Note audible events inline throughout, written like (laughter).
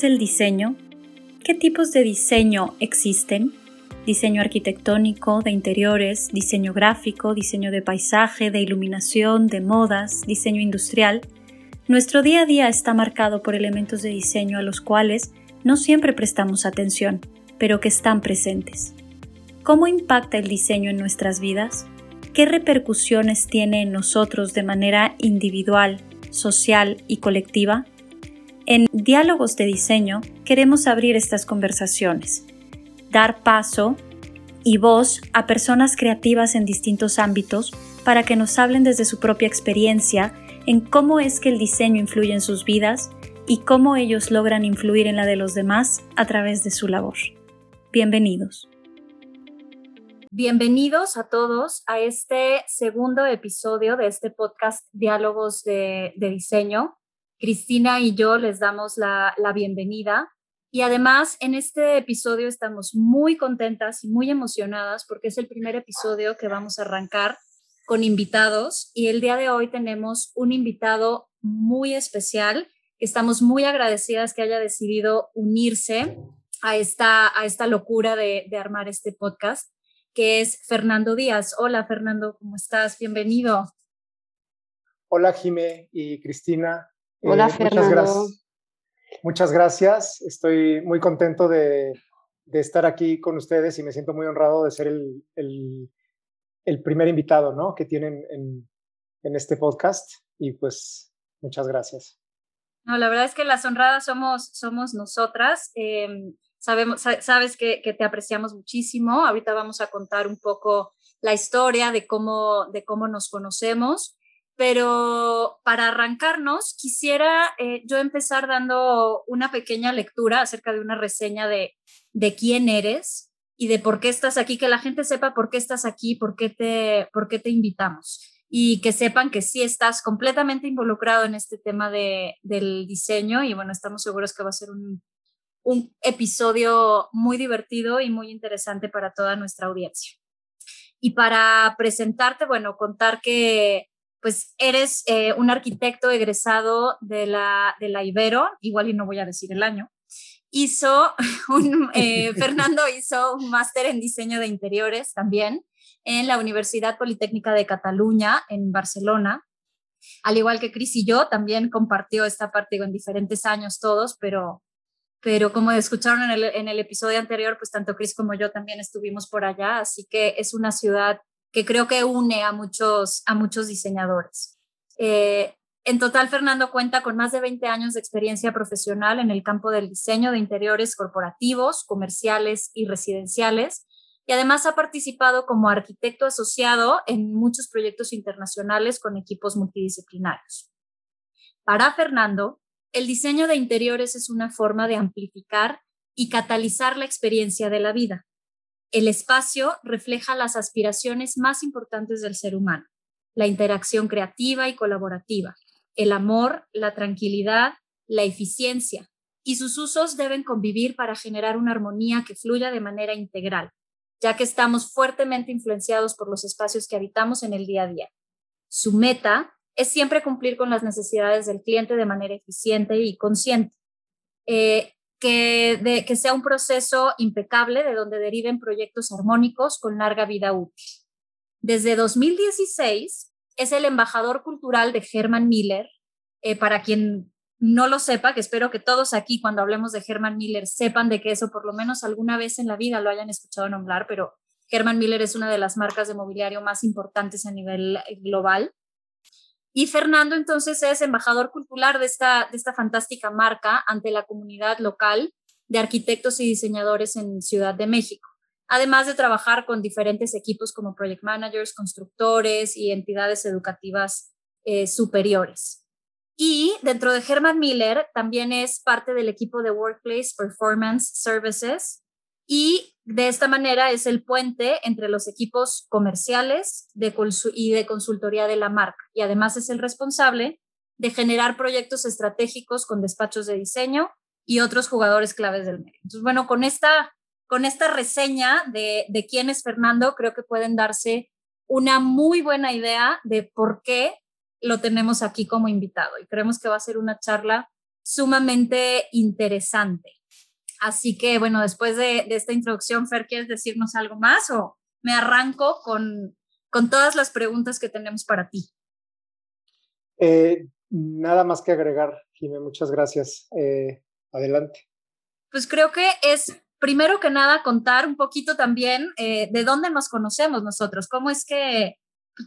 ¿Qué es el diseño? ¿Qué tipos de diseño existen? Diseño arquitectónico, de interiores, diseño gráfico, diseño de paisaje, de iluminación, de modas, diseño industrial. Nuestro día a día está marcado por elementos de diseño a los cuales no siempre prestamos atención, pero que están presentes. ¿Cómo impacta el diseño en nuestras vidas? ¿Qué repercusiones tiene en nosotros de manera individual, social y colectiva? En Diálogos de Diseño queremos abrir estas conversaciones, dar paso y voz a personas creativas en distintos ámbitos para que nos hablen desde su propia experiencia en cómo es que el diseño influye en sus vidas y cómo ellos logran influir en la de los demás a través de su labor. Bienvenidos. Bienvenidos a todos a este segundo episodio de este podcast Diálogos de, Diseño. Cristina y yo les damos la, bienvenida y además en este episodio estamos muy contentas y muy emocionadas porque es el primer episodio que vamos a arrancar con invitados y el día de hoy tenemos un invitado muy especial estamos muy agradecidas que haya decidido unirse a esta, a esta locura de, de armar este podcast que es Fernando Díaz. Hola Fernando, ¿cómo estás? Bienvenido. Hola Jime y Cristina. Hola eh, Fernando. Muchas gracias. Muchas gracias. Estoy muy contento de, de, estar aquí con ustedes y me siento muy honrado de ser el, el, el primer invitado ¿no? que tienen en, en este podcast. Y pues muchas gracias. No, la verdad es que las honradas somos, somos nosotras. Eh, Sabemos, sabes que, te apreciamos muchísimo. Ahorita vamos a contar un poco la historia de cómo, de cómo nos conocemos. Pero para arrancarnos, quisiera eh, yo empezar dando una pequeña lectura acerca de una reseña de, de quién eres y de por qué estás aquí, que la gente sepa por qué estás aquí, por qué te, por qué te invitamos y que sepan que sí estás completamente involucrado en este tema de, del diseño y bueno, estamos seguros que va a ser un, un episodio muy divertido y muy interesante para toda nuestra audiencia. Y para presentarte, bueno, contar que pues eres eh, un arquitecto egresado de la, de la Ibero, igual y no voy a decir el año, hizo (laughs) un, eh, Fernando hizo un máster en diseño de interiores también en la Universidad Politécnica de Cataluña en Barcelona. Al igual que Cris y yo, también compartió esta parte en diferentes años todos, pero pero como escucharon en el, en el episodio anterior, pues tanto Chris como yo también estuvimos por allá, así que es una ciudad que creo que une a muchos, a muchos diseñadores. Eh, en total, Fernando cuenta con más de 20 años de experiencia profesional en el campo del diseño de interiores corporativos, comerciales y residenciales, y además ha participado como arquitecto asociado en muchos proyectos internacionales con equipos multidisciplinarios. Para Fernando, el diseño de interiores es una forma de amplificar y catalizar la experiencia de la vida. El espacio refleja las aspiraciones más importantes del ser humano, la interacción creativa y colaborativa, el amor, la tranquilidad, la eficiencia, y sus usos deben convivir para generar una armonía que fluya de manera integral, ya que estamos fuertemente influenciados por los espacios que habitamos en el día a día. Su meta es siempre cumplir con las necesidades del cliente de manera eficiente y consciente. Eh, que, sea un proceso impecable de donde deriven proyectos armónicos con larga vida útil. Desde 2016 es el embajador cultural de Herman Miller. Eh, para quien no lo sepa, que espero que todos aquí cuando hablemos de Herman Miller sepan de que eso por lo menos alguna vez en la vida lo hayan escuchado nombrar, pero Herman Miller es una de las marcas de mobiliario más importantes a nivel global. Y Fernando entonces es embajador cultural de esta, de esta fantástica marca ante la comunidad local de arquitectos y diseñadores en Ciudad de México, además de trabajar con diferentes equipos como project managers, constructores y entidades educativas eh, superiores. Y dentro de Herman Miller también es parte del equipo de Workplace Performance Services, y de esta manera es el puente entre los equipos comerciales y de consultoría de la marca. Y además es el responsable de generar proyectos estratégicos con despachos de diseño y otros jugadores claves del medio. Entonces, bueno, con esta, con esta reseña de, de quién es Fernando, creo que pueden darse una muy buena idea de por qué lo tenemos aquí como invitado. Y creemos que va a ser una charla sumamente interesante. Así que, bueno, después de, esta introducción, Fer, ¿quieres decirnos algo más o me arranco con, con todas las preguntas que tenemos para ti? Eh, nada más que agregar, Jimé, muchas gracias. Eh, adelante. Pues creo que es primero que nada contar un poquito también eh, de dónde nos conocemos nosotros, cómo es que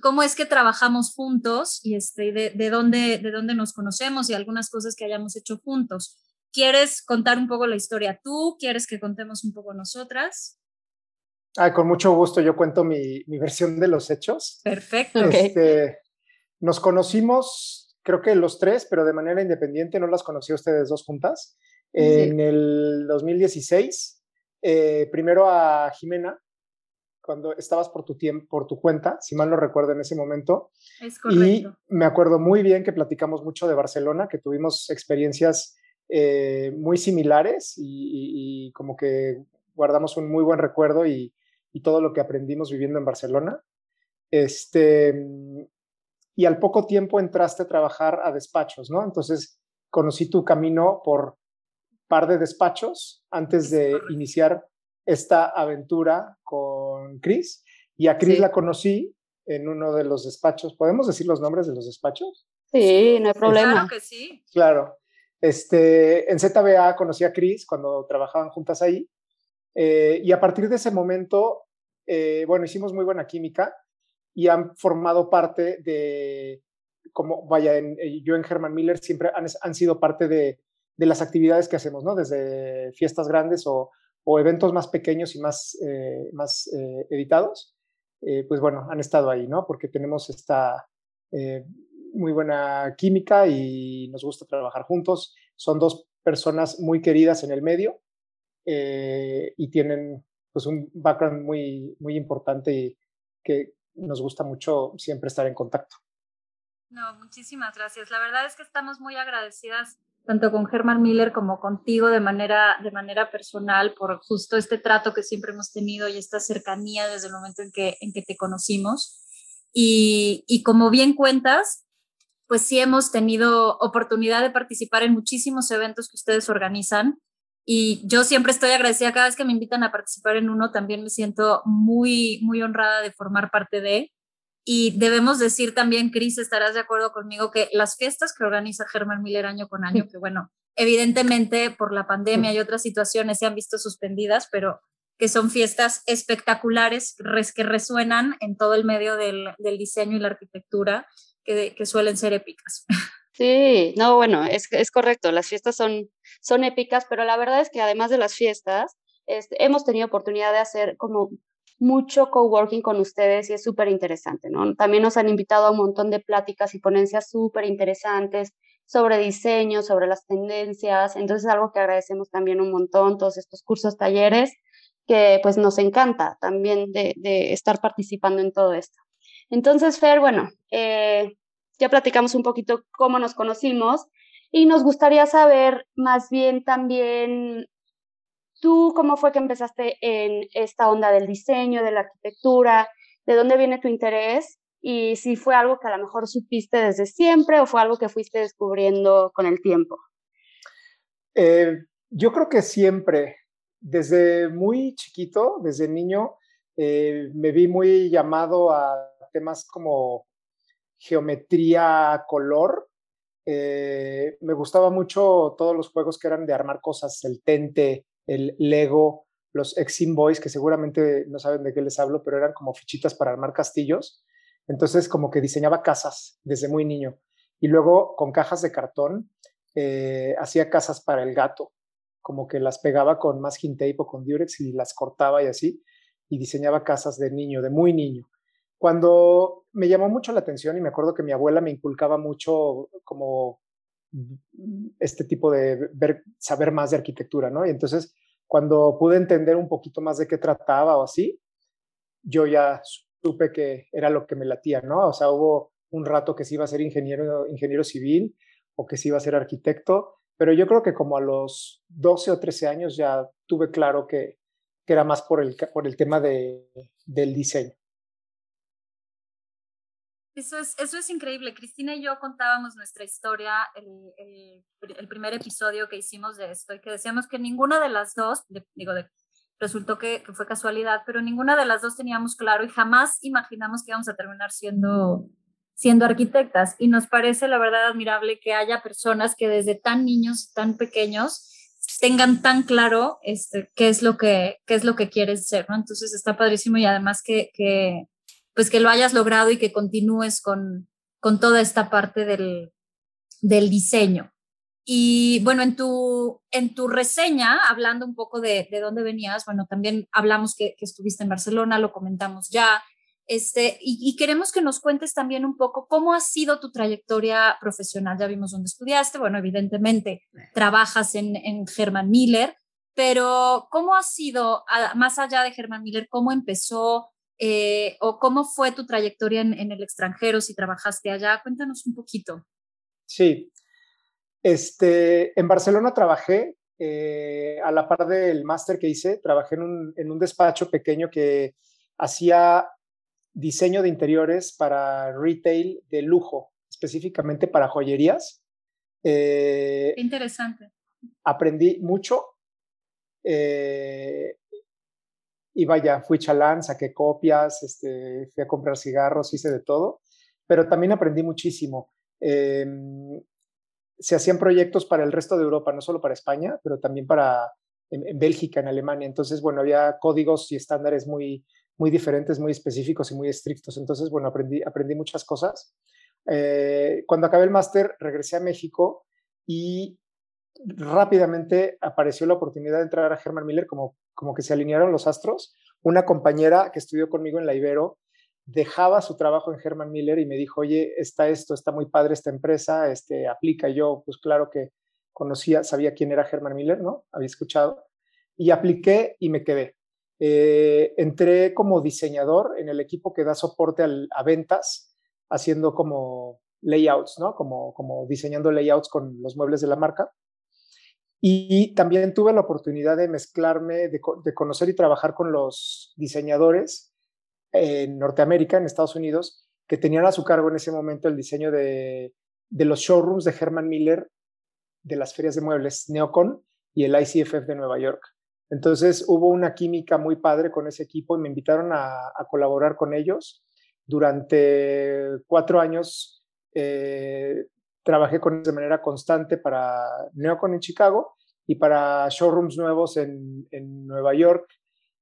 cómo es que trabajamos juntos y este, de, de, dónde, de dónde nos conocemos y algunas cosas que hayamos hecho juntos. ¿Quieres contar un poco la historia tú? ¿Quieres que contemos un poco nosotras? Ah, con mucho gusto, yo cuento mi, mi versión de los hechos. Perfecto. Este, nos conocimos, creo que los tres, pero de manera independiente, no las conocí a ustedes dos juntas. En el 2016, eh, primero a Jimena, cuando estabas por tu, tiempo, por tu cuenta, si mal no recuerdo en ese momento. Es correcto. Y me acuerdo muy bien que platicamos mucho de Barcelona, que tuvimos experiencias eh, muy similares y, como que guardamos un muy buen recuerdo y, y, todo lo que aprendimos viviendo en Barcelona. Este, y al poco tiempo entraste a trabajar a despachos, ¿no? Entonces conocí tu camino por par de despachos antes de iniciar esta aventura con Chris. Y a Chris la conocí en uno de los despachos. ¿Podemos decir los nombres de los despachos? Sí, no hay problema. Claro que sí. Claro. Este, en ZBA conocí a Chris cuando trabajaban juntas ahí. Eh, y a partir de ese momento, eh, bueno, hicimos muy buena química y han formado parte de, como vaya, en, eh, yo en Herman Miller siempre han, han sido parte de, de, las actividades que hacemos, ¿no? Desde fiestas grandes o, o eventos más pequeños y más, más editados, pues bueno, han estado ahí, ¿no? Porque tenemos esta muy buena química y nos gusta trabajar juntos. Son dos personas muy queridas en el medio y tienen pues un background muy, muy importante y que nos gusta mucho siempre estar en contacto. No, muchísimas gracias. La verdad es que estamos muy agradecidas tanto con Herman Miller como contigo de manera, de manera personal por justo este trato que siempre hemos tenido y esta cercanía desde el momento en que, en que te conocimos. Y, y como bien cuentas, pues sí hemos tenido oportunidad de participar en muchísimos eventos que ustedes organizan y yo siempre estoy agradecida. Cada vez que me invitan a participar en uno, también me siento muy, muy honrada de formar parte de. Y debemos decir también, Cris, estarás de acuerdo conmigo que las fiestas que organiza Germán Miller año con año, que bueno, evidentemente por la pandemia y otras situaciones se han visto suspendidas, pero que son fiestas espectaculares que resuenan en todo el medio del, del diseño y la arquitectura, que, suelen ser épicas. (laughs) Sí, no, bueno, es, es correcto, las fiestas son, son épicas, pero la verdad es que además de las fiestas, este, hemos tenido oportunidad de hacer como mucho coworking con ustedes y es súper interesante, ¿no? También nos han invitado a un montón de pláticas y ponencias súper interesantes sobre diseño, sobre las tendencias, entonces es algo que agradecemos también un montón, todos estos cursos, talleres, que pues nos encanta también de estar participando en todo esto. Entonces, Fer, bueno, eh, ya platicamos un poquito cómo nos conocimos y nos gustaría saber más bien también ¿Tú cómo fue que empezaste en esta onda del diseño, de la arquitectura? ¿De dónde viene tu interés? Y si fue algo que a lo mejor supiste desde siempre o fue algo que fuiste descubriendo con el tiempo. Eh, yo creo que siempre, desde muy chiquito, desde niño, eh, me vi muy llamado a temas como geometría, color. Eh, me gustaba mucho todos los juegos que eran de armar cosas, el tente, el Lego, los Exim Boys, que seguramente no saben de qué les hablo, pero eran como fichitas para armar castillos. Entonces, como que diseñaba casas desde muy niño. Y luego, con cajas de cartón, eh, hacía casas para el gato, como que las pegaba con masking tape o con Durex y las cortaba y así, y diseñaba casas de niño, de muy niño. Cuando me llamó mucho la atención y me acuerdo que mi abuela me inculcaba mucho como este tipo de ver, saber más de arquitectura, ¿no? Y entonces, cuando pude entender un poquito más de qué trataba o así, yo ya supe que era lo que me latía, ¿no? O sea, hubo un rato que sí iba a ser ingeniero, ingeniero civil o que sí iba a ser arquitecto, pero yo creo que como a los 12 o 13 años ya tuve claro que, que era más por el, por el tema de, del diseño. Eso es, eso es increíble. Cristina y yo contábamos nuestra historia, el, el, primer episodio que hicimos de esto, y que decíamos que ninguna de las dos, digo, resultó que, que, fue casualidad, pero ninguna de las dos teníamos claro y jamás imaginamos que íbamos a terminar siendo, siendo arquitectas. Y nos parece, la verdad, admirable que haya personas que desde tan niños, tan pequeños, tengan tan claro este, qué, es lo que, qué es lo que quieres ser, ¿no? Entonces está padrísimo y además que, que pues que lo hayas logrado y que continúes con, con toda esta parte del, del diseño. Y bueno, en tu, en tu reseña, hablando un poco de, de dónde venías, bueno, también hablamos que, que, estuviste en Barcelona, lo comentamos ya, este, y, queremos que nos cuentes también un poco cómo ha sido tu trayectoria profesional. Ya vimos dónde estudiaste, bueno, evidentemente trabajas en, en Herman Miller, pero ¿cómo ha sido, más allá de Herman Miller, cómo empezó, eh, o cómo fue tu trayectoria en, el extranjero, si trabajaste allá. Cuéntanos un poquito. Sí, este, en Barcelona trabajé eh, a la par del máster que hice, trabajé en un, en un, despacho pequeño que hacía diseño de interiores para retail de lujo, específicamente para joyerías. Eh, interesante. Aprendí mucho. Eh, y vaya, fui chalán, saqué copias, este, fui a comprar cigarros, hice de todo, pero también aprendí muchísimo. Em, se hacían proyectos para el resto de Europa, no solo para España, pero también para en, Bélgica, en Alemania. Entonces, bueno, había códigos y estándares muy, muy diferentes, muy específicos y muy estrictos. Entonces, bueno, aprendí, aprendí muchas cosas. Eh, cuando acabé el máster, regresé a México y rápidamente apareció la oportunidad de entrar a Herman Miller, como, como que se alinearon los astros. Una compañera que estudió conmigo en la Ibero dejaba su trabajo en Herman Miller y me dijo, oye, está esto, está muy padre esta empresa, este, aplica. Yo, pues claro que conocía, sabía quién era Herman Miller, ¿no? Había escuchado. Y apliqué y me quedé. Eh, entré como diseñador en el equipo que da soporte a ventas, haciendo como layouts, ¿no? Como, como diseñando layouts con los muebles de la marca. Y también tuve la oportunidad de mezclarme, de, conocer y trabajar con los diseñadores en Norteamérica, en Estados Unidos, que tenían a su cargo en ese momento el diseño de, de los showrooms de Herman Miller de las ferias de muebles Neocon y el ICFF de Nueva York. Entonces hubo una química muy padre con ese equipo y me invitaron a, colaborar con ellos. Durante cuatro años eh, trabajé con ellos de manera constante para Neocon en Chicago y para showrooms nuevos en, en Nueva York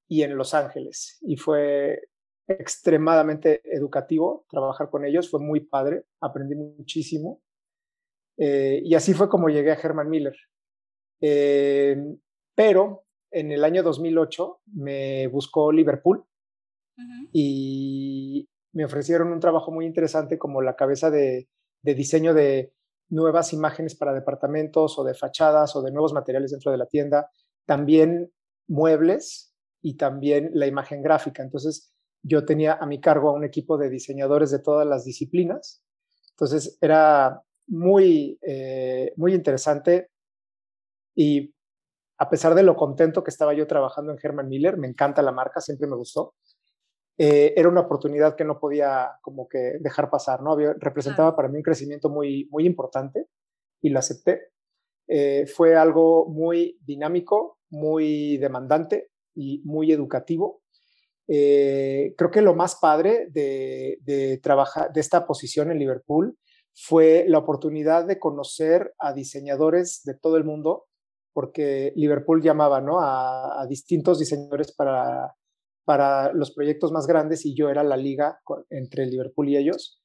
y en Los Ángeles. Y fue extremadamente educativo trabajar con ellos, fue muy padre, aprendí muchísimo. Eh, y así fue como llegué a Herman Miller. Eh, pero en el año 2008 me buscó Liverpool y me ofrecieron un trabajo muy interesante como la cabeza de de diseño de nuevas imágenes para departamentos o de fachadas o de nuevos materiales dentro de la tienda, también muebles y también la imagen gráfica. Entonces, yo tenía a mi cargo a un equipo de diseñadores de todas las disciplinas. Entonces, era muy, eh, muy interesante y a pesar de lo contento que estaba yo trabajando en Herman Miller, me encanta la marca, siempre me gustó. Eh, era una oportunidad que no podía como que dejar pasar, ¿no? representaba para mí un crecimiento muy, muy importante y lo acepté. Eh, fue algo muy dinámico, muy demandante y muy educativo. Eh, creo que lo más padre de, de, trabajar, de esta posición en Liverpool fue la oportunidad de conocer a diseñadores de todo el mundo, porque Liverpool llamaba ¿no? a, a distintos diseñadores para para los proyectos más grandes y yo era la liga entre Liverpool y ellos.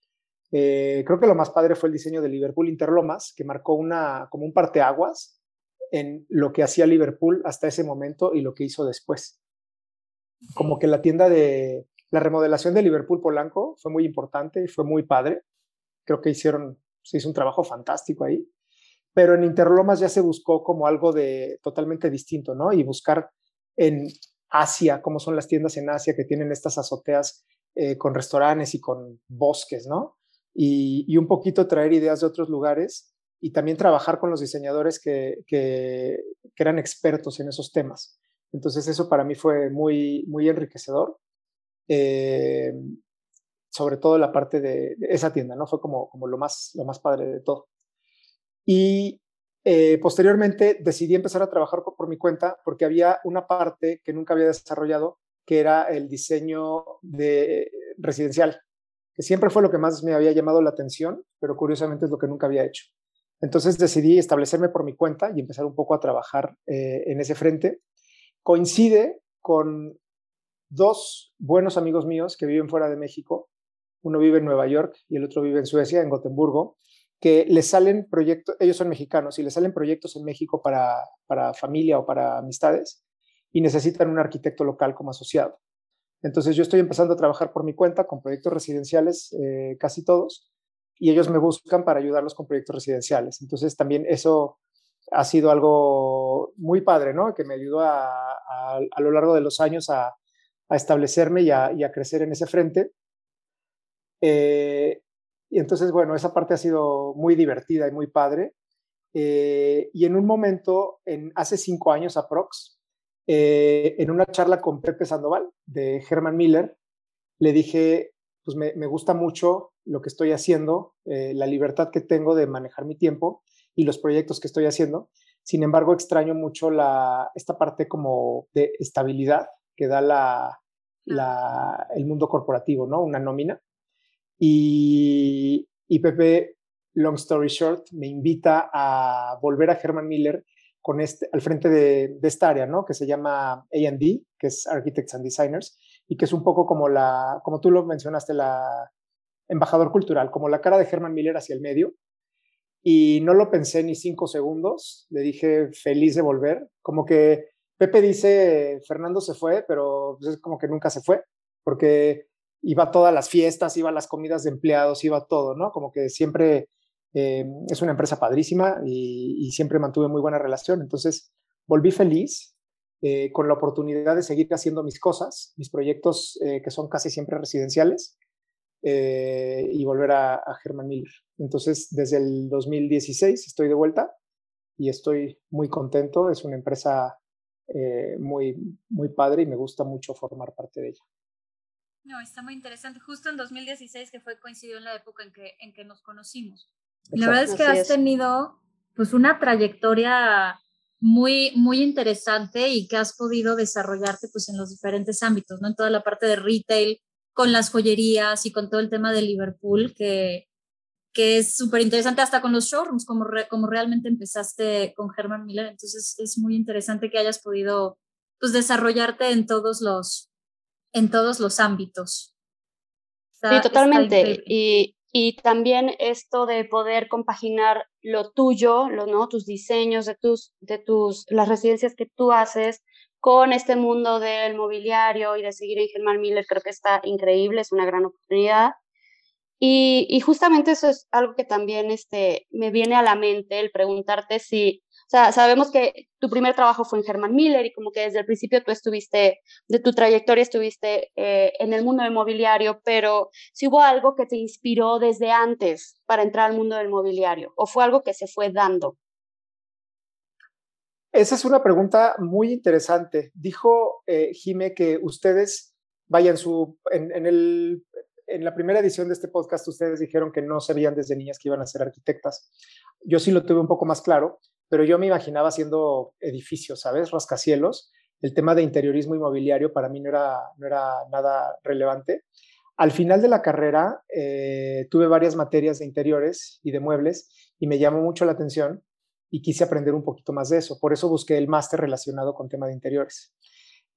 Eh, creo que lo más padre fue el diseño de Liverpool Interlomas, que marcó una, como un parteaguas en lo que hacía Liverpool hasta ese momento y lo que hizo después. Como que la tienda de la remodelación de Liverpool Polanco fue muy importante y fue muy padre. Creo que hicieron, se hizo un trabajo fantástico ahí. Pero en Interlomas ya se buscó como algo de totalmente distinto, ¿no? Y buscar en Asia, cómo son las tiendas en Asia que tienen estas azoteas eh, con restaurantes y con bosques, ¿no? Y, un poquito traer ideas de otros lugares y también trabajar con los diseñadores que, que, eran expertos en esos temas. Entonces eso para mí fue muy, muy enriquecedor. Eh, sobre todo la parte de, esa tienda, ¿no? Fue como, como lo, más, lo más padre de todo. Y eh, posteriormente decidí empezar a trabajar por, mi cuenta porque había una parte que nunca había desarrollado, que era el diseño de residencial, que siempre fue lo que más me había llamado la atención, pero curiosamente es lo que nunca había hecho. Entonces decidí establecerme por mi cuenta y empezar un poco a trabajar eh, en ese frente. Coincide con dos buenos amigos míos que viven fuera de México. Uno vive en Nueva York y el otro vive en Suecia, en Gotemburgo, que les salen proyectos, ellos son mexicanos y les salen proyectos en México para, para familia o para amistades y necesitan un arquitecto local como asociado. Entonces yo estoy empezando a trabajar por mi cuenta con proyectos residenciales, eh, casi todos, y ellos me buscan para ayudarlos con proyectos residenciales. Entonces también eso ha sido algo muy padre, ¿no? Que me ayudó a, a, lo largo de los años a, a establecerme y, y a, crecer en ese frente. Eh, y entonces, bueno, esa parte ha sido muy divertida y muy padre. Eh, y en un momento, en, hace cinco años aprox, eh, en una charla con Pepe Sandoval de Herman Miller, le dije, pues me, me gusta mucho lo que estoy haciendo, la libertad que tengo de manejar mi tiempo y los proyectos que estoy haciendo. Sin embargo, extraño mucho la, esta parte como de estabilidad que da la, la, el mundo corporativo, ¿no? Una nómina. Y, Pepe, long story short, me invita a volver a Herman Miller con este, al frente de, de esta área, ¿no? Que se llama AD, que es Architects and Designers, y que es un poco como la, como tú lo mencionaste, la embajador cultural, como la cara de Herman Miller hacia el medio. Y no lo pensé ni cinco segundos, le dije feliz de volver, como que Pepe dice, Fernando se fue, pero pues, es como que nunca se fue, porque iba a todas las fiestas, iba a las comidas de empleados, iba a todo, ¿no? Como que siempre eh, es una empresa padrísima y, siempre mantuve muy buena relación. Entonces, volví feliz eh, con la oportunidad de seguir haciendo mis cosas, mis proyectos eh, que son casi siempre residenciales, y volver a, a Germán Miller. Entonces, desde el 2016 estoy de vuelta y estoy muy contento. Es una empresa muy, muy padre y me gusta mucho formar parte de ella. No, está muy interesante. Justo en 2016, que fue coincidió en la época en que, en que nos conocimos. La verdad es que has tenido pues una trayectoria muy, muy interesante y que has podido desarrollarte pues en los diferentes ámbitos, ¿no? En toda la parte de retail, con las joyerías y con todo el tema de Liverpool, que, que es súper interesante hasta con los showrooms, como, como realmente empezaste con Herman Miller. Entonces es muy interesante que hayas podido pues, desarrollarte en todos los, en todos los ámbitos. sí, totalmente. Y, y, también esto de poder compaginar lo tuyo, lo, ¿no? tus diseños de tus, de tus, las residencias que tú haces con este mundo del mobiliario y de seguir en Herman Miller, creo que está increíble, es una gran oportunidad. Y, justamente eso es algo que también este, me viene a la mente, el preguntarte si, o sea, sabemos que tu primer trabajo fue en Herman Miller y como que desde el principio tú estuviste, de tu trayectoria estuviste eh, en el mundo del mobiliario, pero si hubo algo que te inspiró desde antes para entrar al mundo del mobiliario o fue algo que se fue dando. Esa es una pregunta muy interesante. Dijo eh, Jime que ustedes vayan su, en, el en la primera edición de este podcast ustedes dijeron que no sabían desde niñas que iban a ser arquitectas. Yo sí lo tuve un poco más claro, pero yo me imaginaba haciendo edificios, ¿sabes? Rascacielos. El tema de interiorismo inmobiliario para mí no era, no era nada relevante. Al final de la carrera eh, tuve varias materias de interiores y de muebles y me llamó mucho la atención y quise aprender un poquito más de eso. Por eso busqué el máster relacionado con tema de interiores.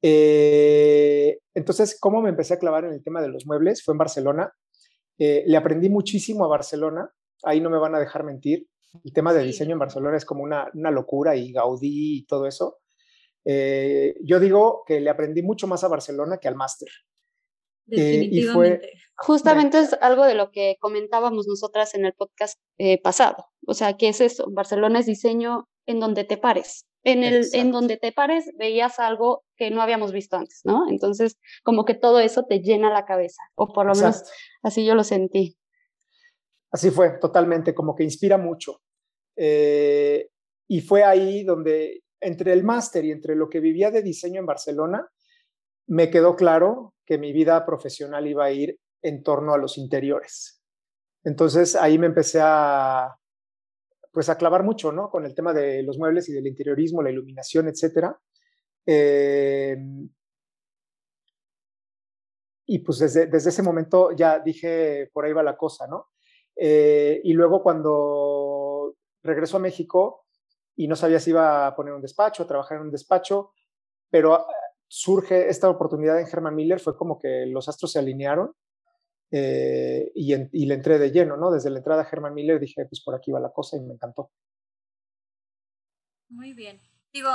Eh, entonces, ¿cómo me empecé a clavar en el tema de los muebles? Fue en Barcelona. Eh, le aprendí muchísimo a Barcelona. Ahí no me van a dejar mentir. El tema de diseño en Barcelona es como una, una locura y Gaudí y todo eso. Eh, yo digo que le aprendí mucho más a Barcelona que al máster. y fue, Justamente es algo de lo que comentábamos nosotras en el podcast pasado. O sea, ¿qué es eso? Barcelona es diseño en donde te pares en, el, en donde te pares veías algo que no habíamos visto antes, ¿no? Entonces, como que todo eso te llena la cabeza, o por lo menos así yo lo sentí. Así fue, totalmente, como que inspira mucho. Eh, y fue ahí donde, entre el máster y entre lo que vivía de diseño en Barcelona, me quedó claro que mi vida profesional iba a ir en torno a los interiores. Entonces ahí me empecé a, pues a clavar mucho, ¿no? Con el tema de los muebles y del interiorismo, la iluminación, etcétera. Em, y pues desde, desde, ese momento ya dije, por ahí va la cosa, ¿no? Eh, y luego cuando regreso a México y no sabía si iba a poner un despacho, a trabajar en un despacho, pero ah, surge esta oportunidad en Herman Miller, fue como que los astros se alinearon eh, y, y, le entré de lleno, ¿no? Desde la entrada a Herman Miller dije, pues por aquí va la cosa y me encantó. Muy bien. Digo,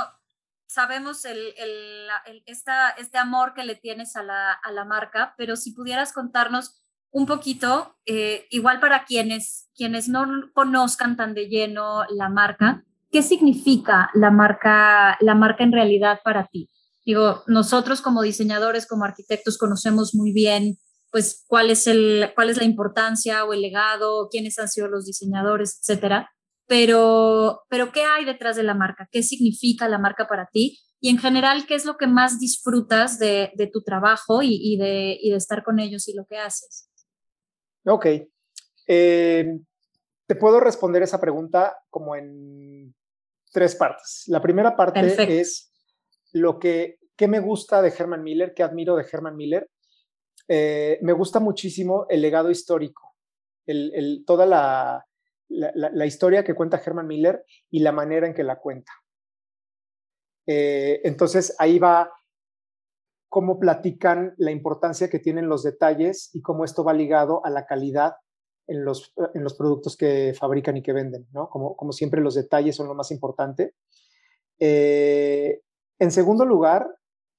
sabemos el, el, esta, este amor que le tienes a la, a la, marca, pero si pudieras contarnos un poquito, eh, igual para quienes, quienes no conozcan tan de lleno la marca, ¿qué significa la marca, la marca en realidad para ti? Digo, nosotros como diseñadores, como arquitectos, conocemos muy bien pues cuál es, el, cuál es la importancia o el legado, quiénes han sido los diseñadores, etcétera. Pero, pero, ¿qué hay detrás de la marca? ¿Qué significa la marca para ti? Y en general, ¿qué es lo que más disfrutas de, de tu trabajo y, de, y, de, estar con ellos y lo que haces? Ok. Eh, te puedo responder esa pregunta como en tres partes. La primera parte Perfecto. es lo que, que me gusta de Herman Miller, que admiro de Herman Miller, eh, me gusta muchísimo el legado histórico, el, el, toda la, la, la, historia que cuenta Herman Miller y la manera en que la cuenta. Eh, entonces ahí va cómo platican la importancia que tienen los detalles y cómo esto va ligado a la calidad en los, en los productos que fabrican y que venden, ¿no? Como, como siempre los detalles son lo más importante. Eh, en segundo lugar,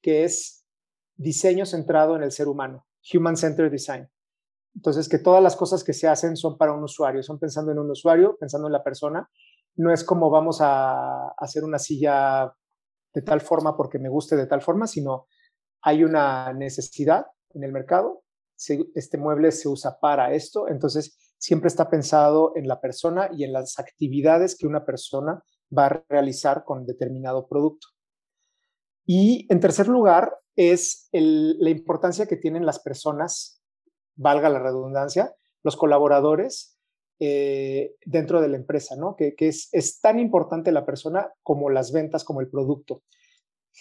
que es diseño centrado en el ser humano. Human Centered Design. Entonces, que todas las cosas que se hacen son para un usuario, son pensando en un usuario, pensando en la persona. No es como vamos a hacer una silla de tal forma porque me guste de tal forma, sino hay una necesidad en el mercado, este mueble se usa para esto, entonces siempre está pensado en la persona y en las actividades que una persona va a realizar con determinado producto. Y en tercer lugar, es la importancia que tienen las personas, valga la redundancia, los colaboradores eh, dentro de la empresa, ¿no? Que, es, es, tan importante la persona como las ventas, como el producto.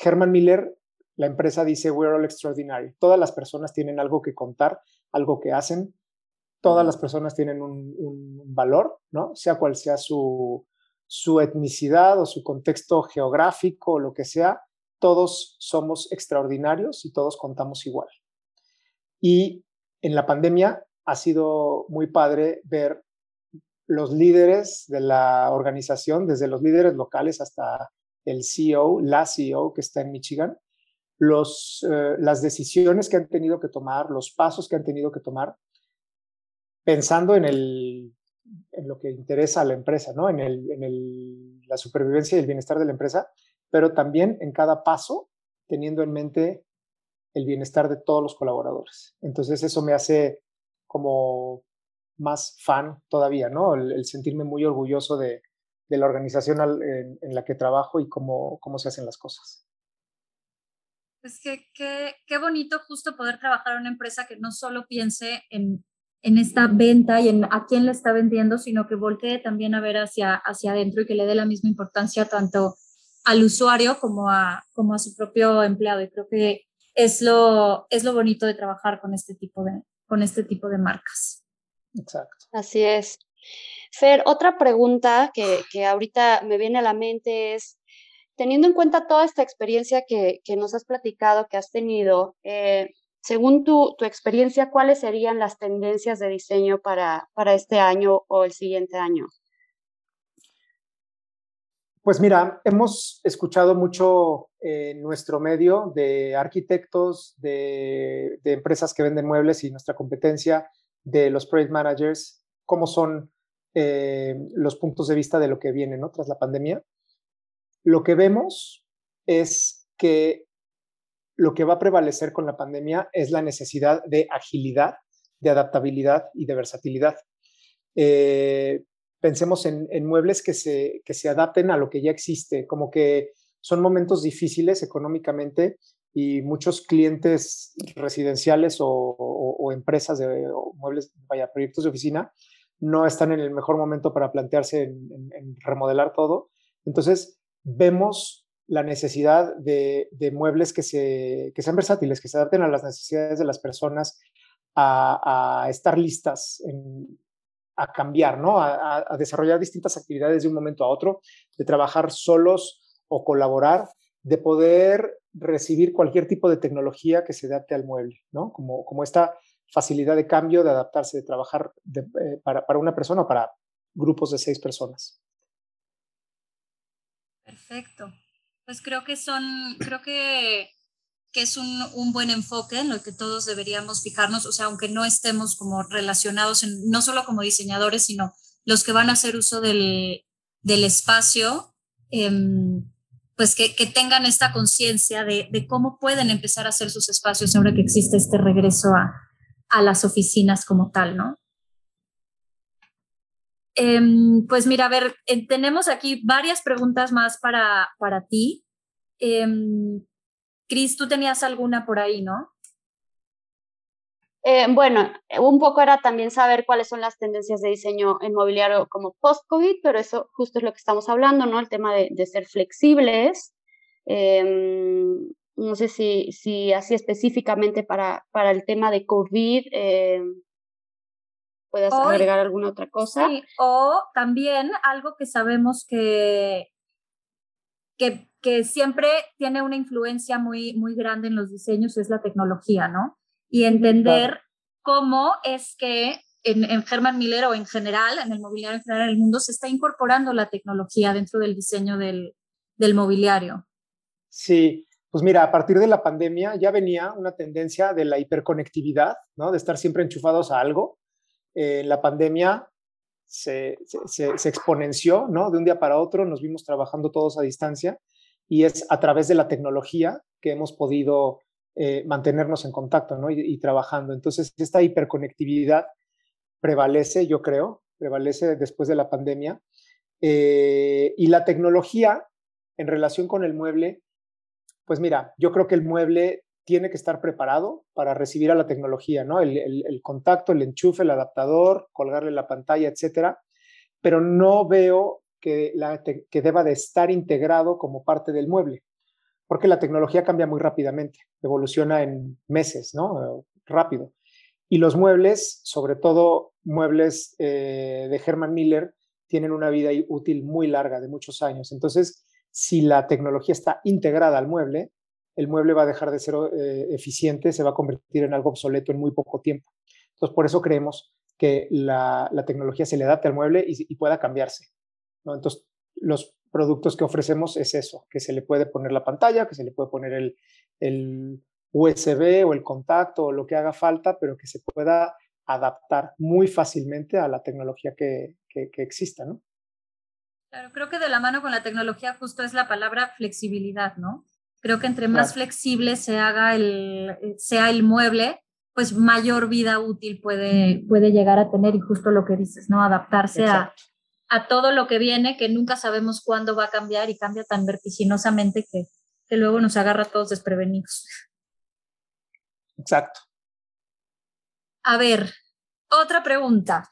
Herman Miller, la empresa dice, we're all extraordinary. Todas las personas tienen algo que contar, algo que hacen. Todas las personas tienen un, un valor, ¿no? Sea cual sea su, su etnicidad o su contexto geográfico o lo que sea, todos somos extraordinarios y todos contamos igual. Y en la pandemia ha sido muy padre ver los líderes de la organización, desde los líderes locales hasta el CEO, la CEO que está en Michigan, los, eh, las decisiones que han tenido que tomar, los pasos que han tenido que tomar, pensando en, el, en lo que interesa a la empresa, ¿no? en, el, en el, la supervivencia y el bienestar de la empresa, pero también en cada paso teniendo en mente el bienestar de todos los colaboradores. Entonces eso me hace como más fan todavía, ¿no? El, sentirme muy orgulloso de, de la organización en, en, la que trabajo y cómo, cómo se hacen las cosas. Pues qué, qué, qué bonito justo poder trabajar en una empresa que no solo piense en, en esta venta y en a quién le está vendiendo, sino que voltee también a ver hacia, hacia adentro y que le dé la misma importancia tanto al usuario como a, como a su propio empleado. Y creo que es lo, es lo bonito de trabajar con este tipo de, con este tipo de marcas. Exacto. Así es. Fer, otra pregunta que, que ahorita me viene a la mente es, teniendo en cuenta toda esta experiencia que, que nos has platicado, que has tenido, eh, según tu, tu, experiencia, ¿cuáles serían las tendencias de diseño para, para este año o el siguiente año? Pues mira, hemos escuchado mucho en nuestro medio de arquitectos, de, de, empresas que venden muebles y nuestra competencia, de los project managers, cómo son eh, los puntos de vista de lo que viene ¿no? tras la pandemia. Lo que vemos es que lo que va a prevalecer con la pandemia es la necesidad de agilidad, de adaptabilidad y de versatilidad. Eh, pensemos en, en muebles que se, que se adapten a lo que ya existe, como que son momentos difíciles económicamente y muchos clientes residenciales o, empresas de muebles, vaya, proyectos de oficina, no están en el mejor momento para plantearse en, remodelar todo. Entonces, vemos la necesidad de, muebles que, se, que sean versátiles, que se adapten a las necesidades de las personas, a, estar listas a cambiar, ¿no? A, a, desarrollar distintas actividades de un momento a otro, de trabajar solos o colaborar, de poder recibir cualquier tipo de tecnología que se adapte al mueble, ¿no? Como, como esta facilidad de cambio, de adaptarse, de trabajar eh, para, para, una persona o para grupos de seis personas. Perfecto. Pues creo que son, creo que, que es un, un, buen enfoque en lo que todos deberíamos fijarnos, o sea, aunque no estemos como relacionados, en, no solo como diseñadores, sino los que van a hacer uso del, del espacio, eh, pues que, que, tengan esta conciencia de, de, cómo pueden empezar a hacer sus espacios ahora que existe este regreso a, a las oficinas como tal, ¿no? Eh, pues mira, a ver, eh, tenemos aquí varias preguntas más para, para ti. Eh, Cris, tú tenías alguna por ahí, ¿no? Eh, bueno, un poco era también saber cuáles son las tendencias de diseño inmobiliario como post-COVID, pero eso justo es lo que estamos hablando, ¿no? El tema de, de ser flexibles. Em, no sé si, si así específicamente para, para el tema de COVID puedas agregar alguna otra cosa. Sí, o también algo que sabemos que, que, que siempre tiene una influencia muy, muy grande en los diseños es la tecnología, ¿no? y entender cómo es que en, en Herman Miller o en general, en el mobiliario en general del mundo, se está incorporando la tecnología dentro del diseño del, del mobiliario. Sí, pues mira, a partir de la pandemia ya venía una tendencia de la hiperconectividad, ¿no? De estar siempre enchufados a algo. Eh, la pandemia se, exponenció, ¿no? De un día para otro nos vimos trabajando todos a distancia y es a través de la tecnología que hemos podido eh, mantenernos en contacto ¿no? y, trabajando. Entonces, esta hiperconectividad prevalece, yo creo, prevalece después de la pandemia. Eh, y la tecnología en relación con el mueble, pues mira, yo creo que el mueble tiene que estar preparado para recibir a la tecnología, ¿no? El, contacto, el enchufe, el adaptador, colgarle la pantalla, etcétera, pero no veo que, la, que deba de estar integrado como parte del mueble porque la tecnología cambia muy rápidamente, evoluciona en meses, ¿no? Rápido. Y los muebles, sobre todo muebles eh, de Herman Miller, tienen una vida útil muy larga, de muchos años. Entonces, si la tecnología está integrada al mueble, el mueble va a dejar de ser eh, eficiente, se va a convertir en algo obsoleto en muy poco tiempo. Entonces, por eso creemos que la, tecnología se le adapte al mueble y, y pueda cambiarse. ¿no? Entonces, los productos que ofrecemos es eso, que se le puede poner la pantalla, que se le puede poner el, el USB o el contacto o lo que haga falta, pero que se pueda adaptar muy fácilmente a la tecnología que, que, exista, ¿no? Claro, creo que de la mano con la tecnología justo es la palabra flexibilidad, ¿no? Creo que entre más flexible se haga el, sea el mueble, pues mayor vida útil puede, puede llegar a tener y justo lo que dices, ¿no? Adaptarse a, a todo lo que viene, que nunca sabemos cuándo va a cambiar y cambia tan vertiginosamente que, que luego nos agarra a todos desprevenidos. Exacto. A ver, otra pregunta.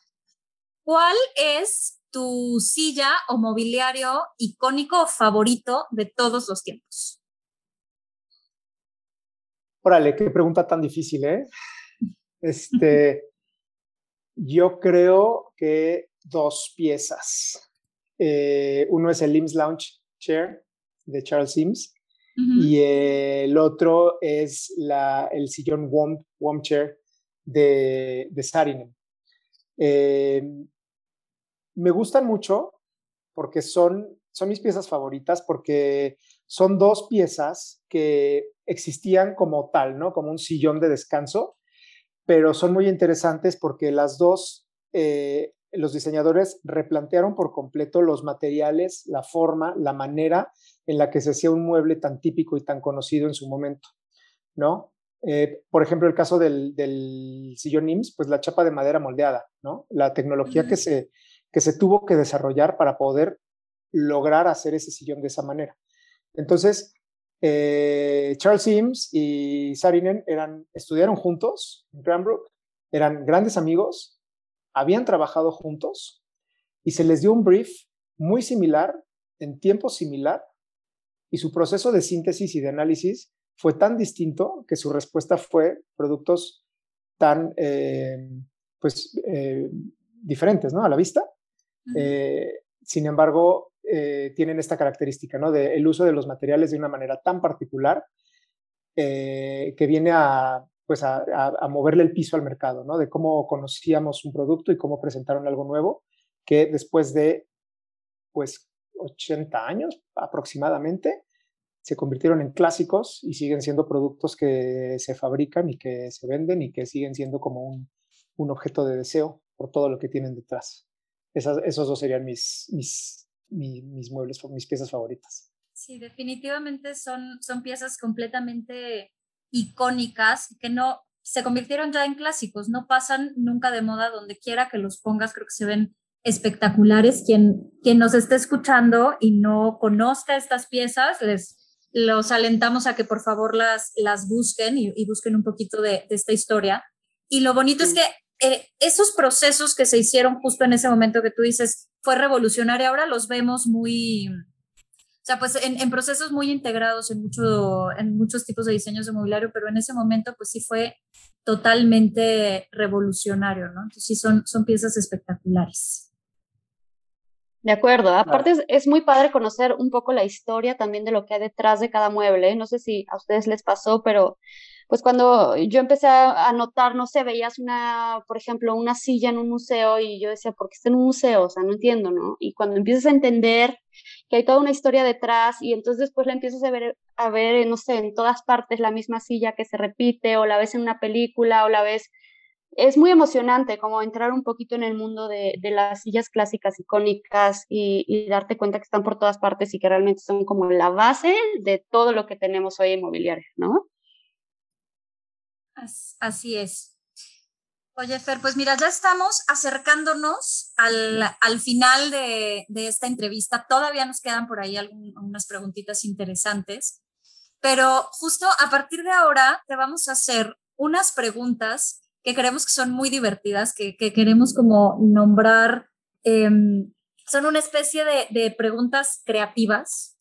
¿Cuál es tu silla o mobiliario icónico favorito de todos los tiempos? Órale, qué pregunta tan difícil, ¿eh? Este, yo creo que dos piezas. Eh, uno es el Limbs Lounge Chair de Charles Sims y el otro es la, el sillón Warm, Chair de, de Sarinen. Eh, me gustan mucho porque son, son mis piezas favoritas, porque son dos piezas que existían como tal, ¿no? Como un sillón de descanso, pero son muy interesantes porque las dos eh, los diseñadores replantearon por completo los materiales, la forma, la manera en la que se hacía un mueble tan típico y tan conocido en su momento, ¿no? Eh, por ejemplo, el caso del, sillón IMSS, pues la chapa de madera moldeada, ¿no? La tecnología que, se, que se tuvo que desarrollar para poder lograr hacer ese sillón de esa manera. Entonces, eh, Charles Sims y Sarinen eran, estudiaron juntos en Cranbrook, eran grandes amigos, habían trabajado juntos y se les dio un brief muy similar, en tiempo similar, y su proceso de síntesis y de análisis fue tan distinto que su respuesta fue productos tan, eh, pues, eh, diferentes, ¿no? A la vista. sin embargo, eh, tienen esta característica, ¿no? De el uso de los materiales de una manera tan particular eh, que viene a, pues a, moverle el piso al mercado, ¿no? De cómo conocíamos un producto y cómo presentaron algo nuevo, que después de, pues, 80 años aproximadamente, se convirtieron en clásicos y siguen siendo productos que se fabrican y que se venden y que siguen siendo como un, un objeto de deseo por todo lo que tienen detrás. Esas, esos dos serían mis, mis mis muebles, mis piezas favoritas. Sí, definitivamente son, son piezas completamente icónicas que no se convirtieron ya en clásicos, no pasan nunca de moda donde quiera que los pongas, creo que se ven espectaculares. Quien, quien nos esté escuchando y no conozca estas piezas, les los alentamos a que por favor las, las busquen y, busquen un poquito de, de, esta historia. Y lo bonito es que eh, esos procesos que se hicieron justo en ese momento que tú dices fue revolucionario, ahora los vemos muy, o sea, pues en, procesos muy integrados en, mucho, en muchos tipos de diseños de mobiliario, pero en ese momento pues sí fue totalmente revolucionario, ¿no? Entonces sí son, son piezas espectaculares. De acuerdo, aparte es, muy padre conocer un poco la historia también de lo que hay detrás de cada mueble. No sé si a ustedes les pasó, pero pues cuando yo empecé a notar, no sé, veías una, por ejemplo, una silla en un museo y yo decía, ¿por qué está en un museo? O sea, no entiendo, ¿no? Y cuando empiezas a entender que hay toda una historia detrás y entonces después la empiezas a ver, a ver, no sé, en todas partes la misma silla que se repite o la ves en una película o la ves es muy emocionante como entrar un poquito en el mundo de, las sillas clásicas icónicas y, y, darte cuenta que están por todas partes y que realmente son como la base de todo lo que tenemos hoy en mobiliario, ¿no? Así es. Oye, Fer, pues mira, ya estamos acercándonos al, final de, esta entrevista. Todavía nos quedan por ahí algunas preguntitas interesantes, pero justo a partir de ahora te vamos a hacer unas preguntas que creemos que son muy divertidas, que, queremos como nombrar, em, son una especie de, de preguntas creativas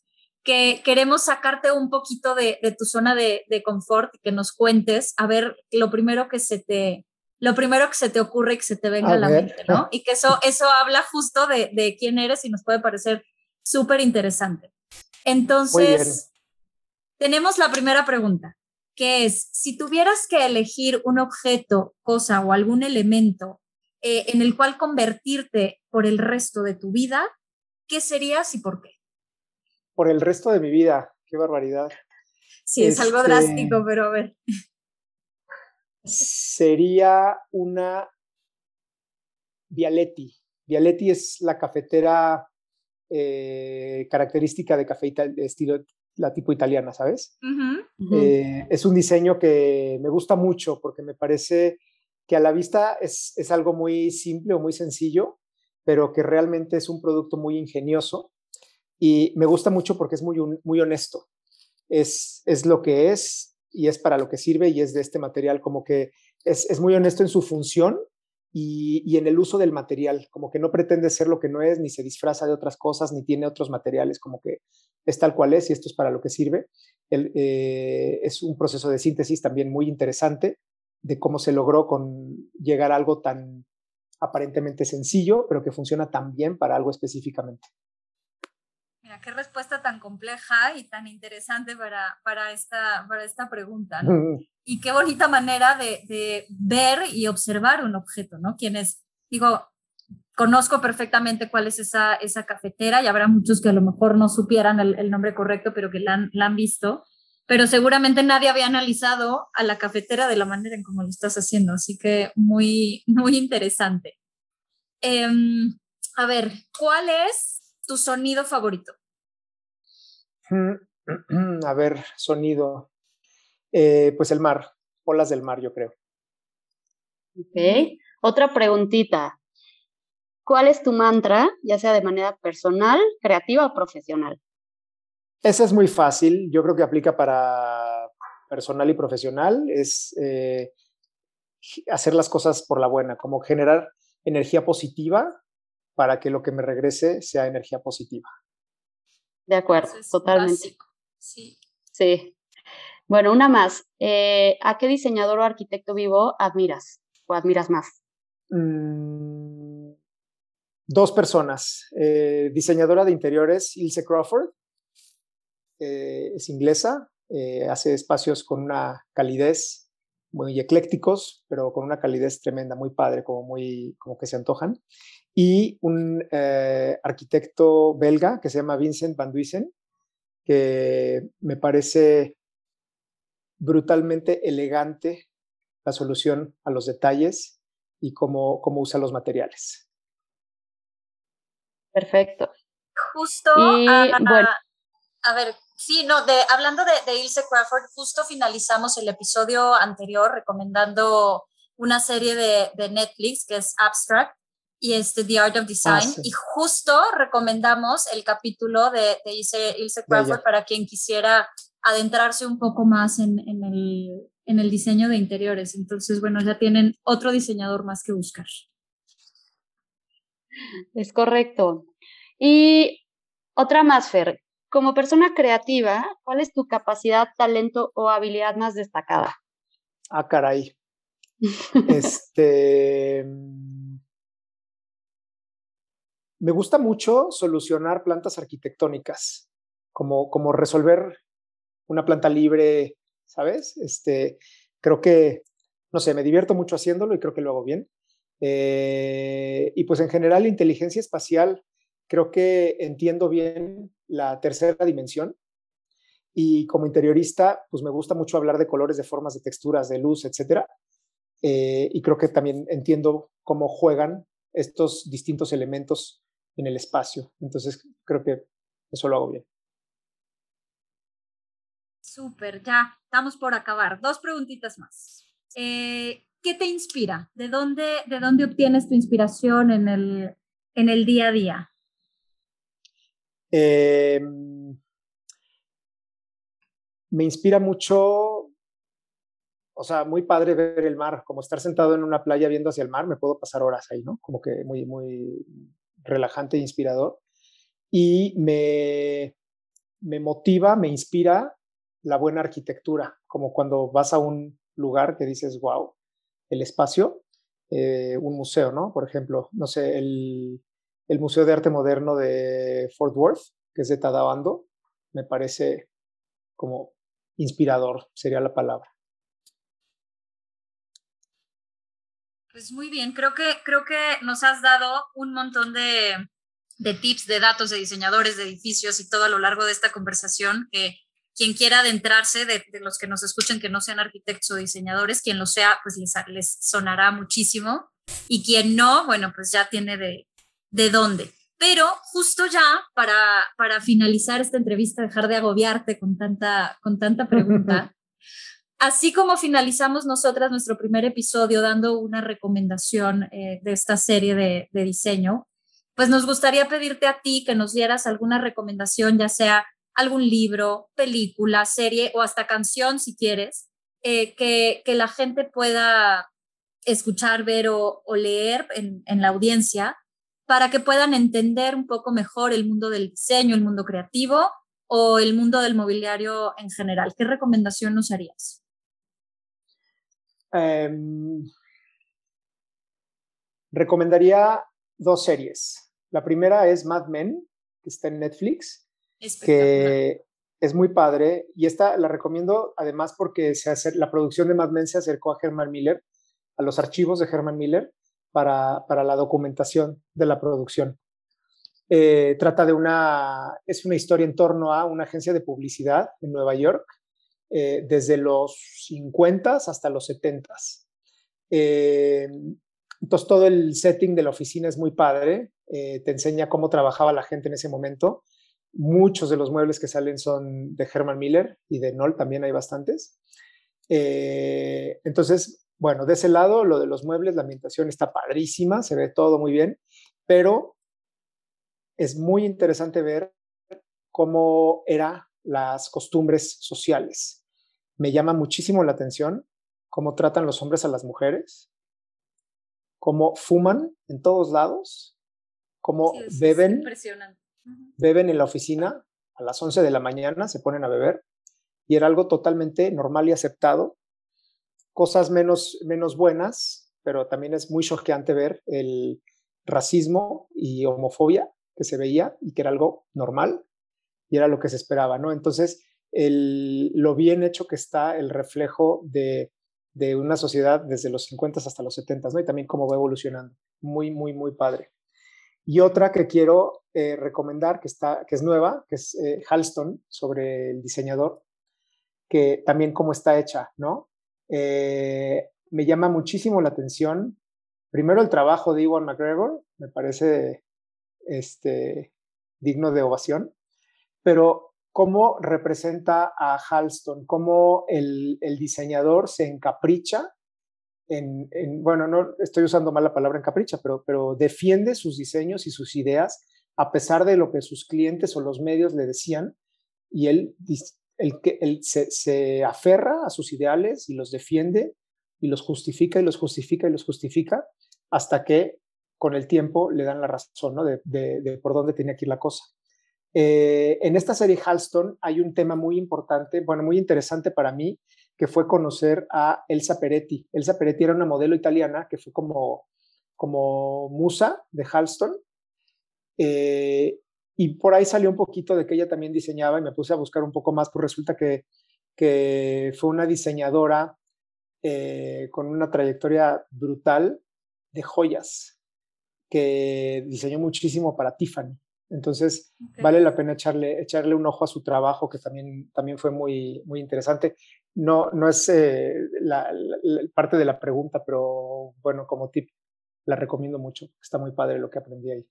que queremos sacarte un poquito de, tu zona de, confort y que nos cuentes, a ver, lo primero que se te, lo primero que se te ocurre y que se te venga a, la mente, ¿no? Y que eso, eso habla justo de, quién eres y nos puede parecer súper interesante. Entonces, tenemos la primera pregunta, que es, si tuvieras que elegir un objeto, cosa o algún elemento eh, en el cual convertirte por el resto de tu vida, ¿qué serías y por qué? Por el resto de mi vida. Qué barbaridad. Sí, es algo este, drástico, pero a ver. Sería una Vialetti. Vialetti es la cafetera eh, característica de café de estilo la tipo italiana, ¿sabes? Eh, es un diseño que me gusta mucho porque me parece que a la vista es, es algo muy simple o muy sencillo, pero que realmente es un producto muy ingenioso y me gusta mucho porque es muy, muy honesto. Es, es lo que es y es para lo que sirve y es de este material, como que es, es muy honesto en su función y, y, en el uso del material, como que no pretende ser lo que no es, ni se disfraza de otras cosas, ni tiene otros materiales, como que es tal cual es y esto es para lo que sirve. El, eh, es un proceso de síntesis también muy interesante de cómo se logró con llegar a algo tan aparentemente sencillo, pero que funciona tan bien para algo específicamente qué respuesta tan compleja y tan interesante para, para, esta, para esta pregunta, ¿no? Y qué bonita manera de, de, ver y observar un objeto, ¿no? Quienes, digo, conozco perfectamente cuál es esa, esa cafetera y habrá muchos que a lo mejor no supieran el, el nombre correcto, pero que la han, la han, visto, pero seguramente nadie había analizado a la cafetera de la manera en cómo lo estás haciendo, así que muy, muy interesante. Eh, a ver, ¿cuál es tu sonido favorito? (clears throat) A ver, sonido. Eh, pues el mar, olas del mar, yo creo. Ok. Otra preguntita. ¿Cuál es tu mantra, ya sea de manera personal, creativa o profesional? Esa es muy fácil, yo creo que aplica para personal y profesional, es eh, hacer las cosas por la buena, como generar energía positiva para que lo que me regrese sea energía positiva. De acuerdo, totalmente. Sí. Sí. Bueno, una más. Eh, ¿A qué diseñador o arquitecto vivo admiras o admiras más? Mm, dos personas. Eh, diseñadora de interiores, Ilse Crawford. Eh, es inglesa, hace espacios con una calidez muy eclécticos, pero con una calidez tremenda, muy padre, como, muy, como que se antojan. Y un arquitecto belga que se llama Vincent Van Duysen, que me parece brutalmente elegante la solución a los detalles y cómo, cómo usa los materiales. Perfecto. Justo, a, ver, sí, no, de, hablando de, Ilse Crawford, justo finalizamos el episodio anterior recomendando una serie de, de Netflix que es Abstract, y este The Art of Design. Ah, y justo recomendamos el capítulo de, de Ilse, Ilse Crawford para quien quisiera adentrarse un poco más en, en, el, en el diseño de interiores. Entonces, bueno, ya tienen otro diseñador más que buscar. Es correcto. Y otra más, Fer. Como persona creativa, ¿cuál es tu capacidad, talento o habilidad más destacada? Ah, caray. (laughs) este me gusta mucho solucionar plantas arquitectónicas, como, como resolver una planta libre, ¿sabes? Este, creo que, no sé, me divierto mucho haciéndolo y creo que lo hago bien. Eh, y pues en general, inteligencia espacial, creo que entiendo bien la tercera dimensión. Y como interiorista, pues me gusta mucho hablar de colores, de formas, de texturas, de luz, etc. Eh, y creo que también entiendo cómo juegan estos distintos elementos en el espacio. Entonces, creo que eso lo hago bien. Súper, ya estamos por acabar. Dos preguntitas más. Eh, ¿Qué te inspira? ¿De dónde, ¿De dónde obtienes tu inspiración en el, en el día a día? Em, me inspira mucho, o sea, muy padre ver el mar, como estar sentado en una playa viendo hacia el mar, me puedo pasar horas ahí, ¿no? Como que muy, muy, relajante e inspirador. Y me, me motiva, me inspira la buena arquitectura, como cuando vas a un lugar que dices, wow, el espacio, eh, un museo, ¿no? Por ejemplo, no sé, el, el, Museo de Arte Moderno de Fort Worth, que es de Tadabando, me parece como inspirador, sería la palabra. Pues muy bien, creo que, creo que nos has dado un montón de, de tips, de datos, de diseñadores, de edificios y todo a lo largo de esta conversación que quien quiera adentrarse, de, de, los que nos escuchen que no sean arquitectos o diseñadores, quien lo sea, pues les, les sonará muchísimo. Y quien no, bueno, pues ya tiene de, de dónde. Pero justo ya para, para finalizar esta entrevista, dejar de agobiarte con tanta, con tanta pregunta, (laughs) Así como finalizamos nosotras nuestro primer episodio dando una recomendación eh, de esta serie de, diseño, pues nos gustaría pedirte a ti que nos dieras alguna recomendación, ya sea algún libro, película, serie o hasta canción si quieres, eh, que, la gente pueda escuchar, ver o, leer en, en, la audiencia para que puedan entender un poco mejor el mundo del diseño, el mundo creativo o el mundo del mobiliario en general. ¿Qué recomendación nos harías? Em, recomendaría dos series. La primera es Mad Men, que está en Netflix, que es muy padre y esta la recomiendo además porque se hace, la producción de Mad Men se acercó a Herman Miller, a los archivos de Herman Miller para, para la documentación de la producción. Eh, trata de una, es una historia en torno a una agencia de publicidad en Nueva York eh, desde los 50 hasta los 70. Eh, entonces todo el setting de la oficina es muy padre, eh, te enseña cómo trabajaba la gente en ese momento. Muchos de los muebles que salen son de Herman Miller y de Noll también hay bastantes. entonces, bueno, de ese lado, lo de los muebles, la ambientación está padrísima, se ve todo muy bien, pero es muy interesante ver cómo era las costumbres sociales. Me llama muchísimo la atención cómo tratan los hombres a las mujeres, cómo fuman en todos lados, cómo beben, beben en la oficina a las 11 de la mañana, se ponen a beber, y era algo totalmente normal y aceptado. Cosas menos, menos buenas, pero también es muy choqueante ver el racismo y homofobia que se veía y que era algo normal y era lo que se esperaba, ¿no? Entonces, el, lo bien hecho que está el reflejo de, de una sociedad desde los 50 hasta los 70, ¿no? Y también cómo va evolucionando. Muy, muy, muy padre. Y otra que quiero eh, recomendar, que, está, que es nueva, que es eh, Halston, sobre el diseñador, que también cómo está hecha, ¿no? Eh, me llama muchísimo la atención. Primero el trabajo de Iwan McGregor, me parece este, digno de ovación, pero cómo representa a Halston, cómo el, diseñador se encapricha en, bueno, no estoy usando mal la palabra encapricha, pero, defiende sus diseños y sus ideas a pesar de lo que sus clientes o los medios le decían, y él, se, aferra a sus ideales y los defiende y los justifica y los justifica y los justifica hasta que con el tiempo le dan la razón ¿no? de, de por dónde tenía que ir la cosa. Eh, en esta serie Halston hay un tema muy importante, bueno, muy interesante para mí, que fue conocer a Elsa Peretti. Elsa Peretti era una modelo italiana que fue como, como musa de Halston. Eh, y por ahí salió un poquito de que ella también diseñaba y me puse a buscar un poco más, pues resulta que, que fue una diseñadora eh, con una trayectoria brutal de joyas, que diseñó muchísimo para Tiffany. Entonces, vale la pena echarle, echarle un ojo a su trabajo, que también, también fue muy, muy interesante. No, no es eh, la, parte de la pregunta, pero bueno, como tip, la recomiendo mucho. Está muy padre lo que aprendí ahí.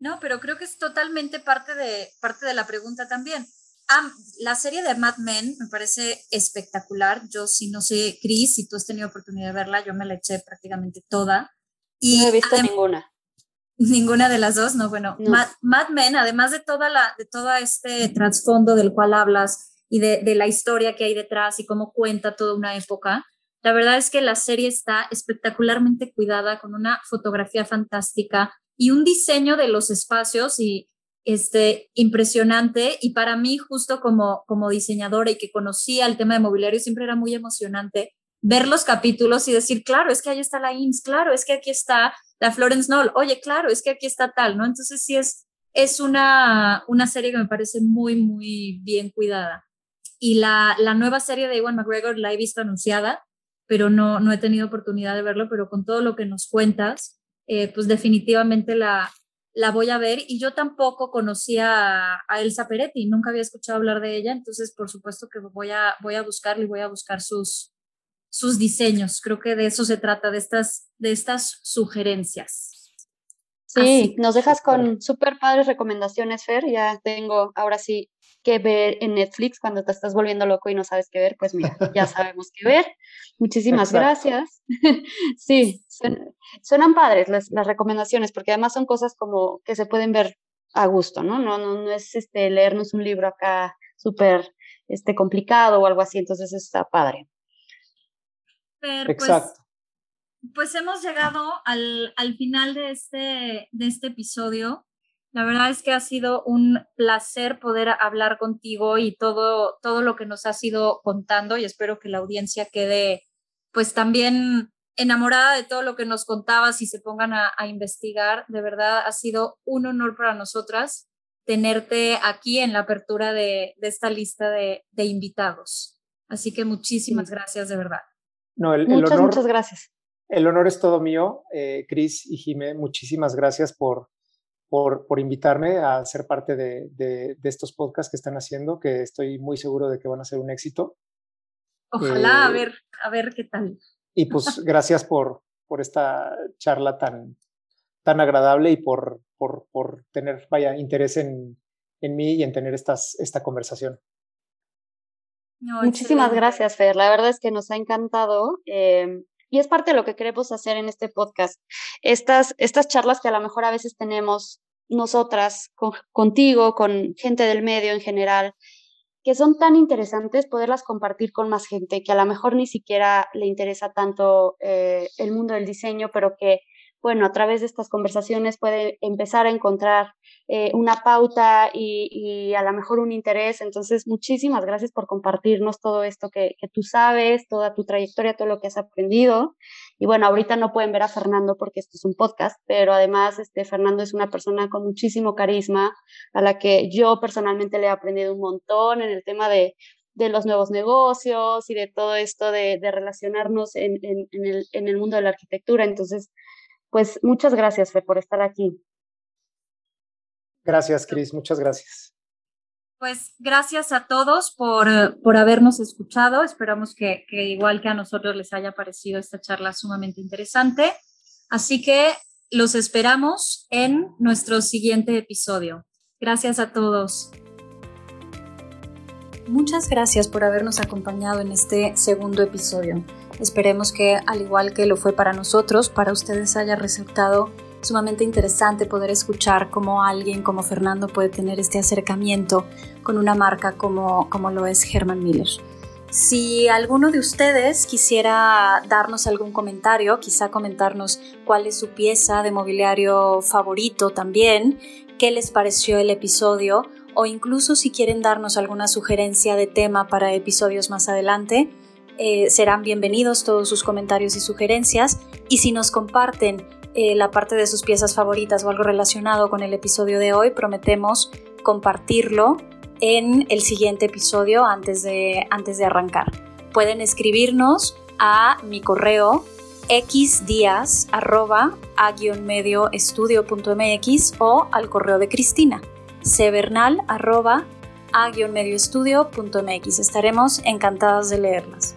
No, pero creo que es totalmente parte de, parte de la pregunta también. Ah, la serie de Mad Men me parece espectacular. Yo, si no sé, Chris, si tú has tenido oportunidad de verla, yo me la eché prácticamente toda. Y no he visto ninguna. Ninguna de las dos, no, bueno, Mad, Men, además de toda la, de todo este trasfondo del cual hablas y de, de, la historia que hay detrás y cómo cuenta toda una época, la verdad es que la serie está espectacularmente cuidada con una fotografía fantástica y un diseño de los espacios y este impresionante. Y para mí justo como como diseñadora y que conocía el tema de mobiliario siempre era muy emocionante ver los capítulos y decir, claro, es que ahí está la IMSS, claro, es que aquí está la Florence Knoll, oye, claro, es que aquí está tal, ¿no? Entonces sí es, es una, una serie que me parece muy, muy bien cuidada. Y la, la nueva serie de Ewan McGregor la he visto anunciada, pero no, no he tenido oportunidad de verlo, pero con todo lo que nos cuentas, eh, pues definitivamente la, la voy a ver. Y yo tampoco conocía a, Elsa Peretti, nunca había escuchado hablar de ella, entonces por supuesto que voy a, voy a buscarla y voy a buscar sus, sus diseños. Creo que de eso se trata, de estas, de estas sugerencias. Sí, nos dejas con súper padres recomendaciones, Fer. Ya tengo ahora sí que ver en Netflix cuando te estás volviendo loco y no sabes qué ver, pues mira, ya (laughs) sabemos qué ver. Muchísimas gracias. (laughs) sí, suenan, padres las, las, recomendaciones, porque además son cosas como que se pueden ver a gusto, ¿no? No, no, no es este leernos un libro acá súper este, complicado o algo así, entonces está padre. Pues, Exacto. Pues, hemos llegado al, al final de este, de este episodio. La verdad es que ha sido un placer poder hablar contigo y todo, todo lo que nos has ido contando y espero que la audiencia quede pues también enamorada de todo lo que nos contabas y se pongan a, investigar. De verdad ha sido un honor para nosotras tenerte aquí en la apertura de, de esta lista de, de invitados. Así que muchísimas gracias de verdad. No, el, muchas, honor, muchas gracias. El honor es todo mío, eh, Cris y Jimé. Muchísimas gracias por, por, por, invitarme a ser parte de, de, estos podcasts que están haciendo, que estoy muy seguro de que van a ser un éxito. Ojalá, a eh, ver, a ver qué tal. Y pues (laughs) gracias por, por esta charla tan, tan agradable y por, por, por tener, vaya, interés en, en mí y en tener estas, esta conversación. Muchísimas gracias, Fer. La verdad es que nos ha encantado. Em, y es parte de lo que queremos hacer en este podcast. Estas, estas charlas que a lo mejor a veces tenemos nosotras contigo, con gente del medio en general, que son tan interesantes poderlas compartir con más gente que a lo mejor ni siquiera le interesa tanto eh, el mundo del diseño, pero que bueno, a través de estas conversaciones puede empezar a encontrar eh, una pauta y, a lo mejor un interés. Entonces, muchísimas gracias por compartirnos todo esto que, tú sabes, toda tu trayectoria, todo lo que has aprendido. Y bueno, ahorita no pueden ver a Fernando porque esto es un podcast, pero además este, Fernando es una persona con muchísimo carisma, a la que yo personalmente le he aprendido un montón en el tema de de los nuevos negocios y de todo esto de, relacionarnos en, en, el, en, el, mundo de la arquitectura. Entonces, pues muchas gracias, Fe, por estar aquí. Gracias, Cris, muchas gracias. Pues gracias a todos por, por habernos escuchado. Esperamos que, que, igual que a nosotros les haya parecido esta charla sumamente interesante. Así que los esperamos en nuestro siguiente episodio. Gracias a todos. Muchas gracias por habernos acompañado en este segundo episodio. Esperemos que, al igual que lo fue para nosotros, para ustedes haya resultado sumamente interesante poder escuchar cómo alguien como Fernando puede tener este acercamiento con una marca como, como lo es Herman Miller. Si alguno de ustedes quisiera darnos algún comentario, quizá comentarnos cuál es su pieza de mobiliario favorito también, qué les pareció el episodio o incluso si quieren darnos alguna sugerencia de tema para episodios más adelante, eh, serán bienvenidos todos sus comentarios y sugerencias y si nos comparten eh, la parte de sus piezas favoritas o algo relacionado con el episodio de hoy, prometemos compartirlo en el siguiente episodio antes de, antes de arrancar. Pueden escribirnos a mi correo medioestudio.mx o al correo de Cristina medioestudio.mx. Estaremos encantados de leerlas.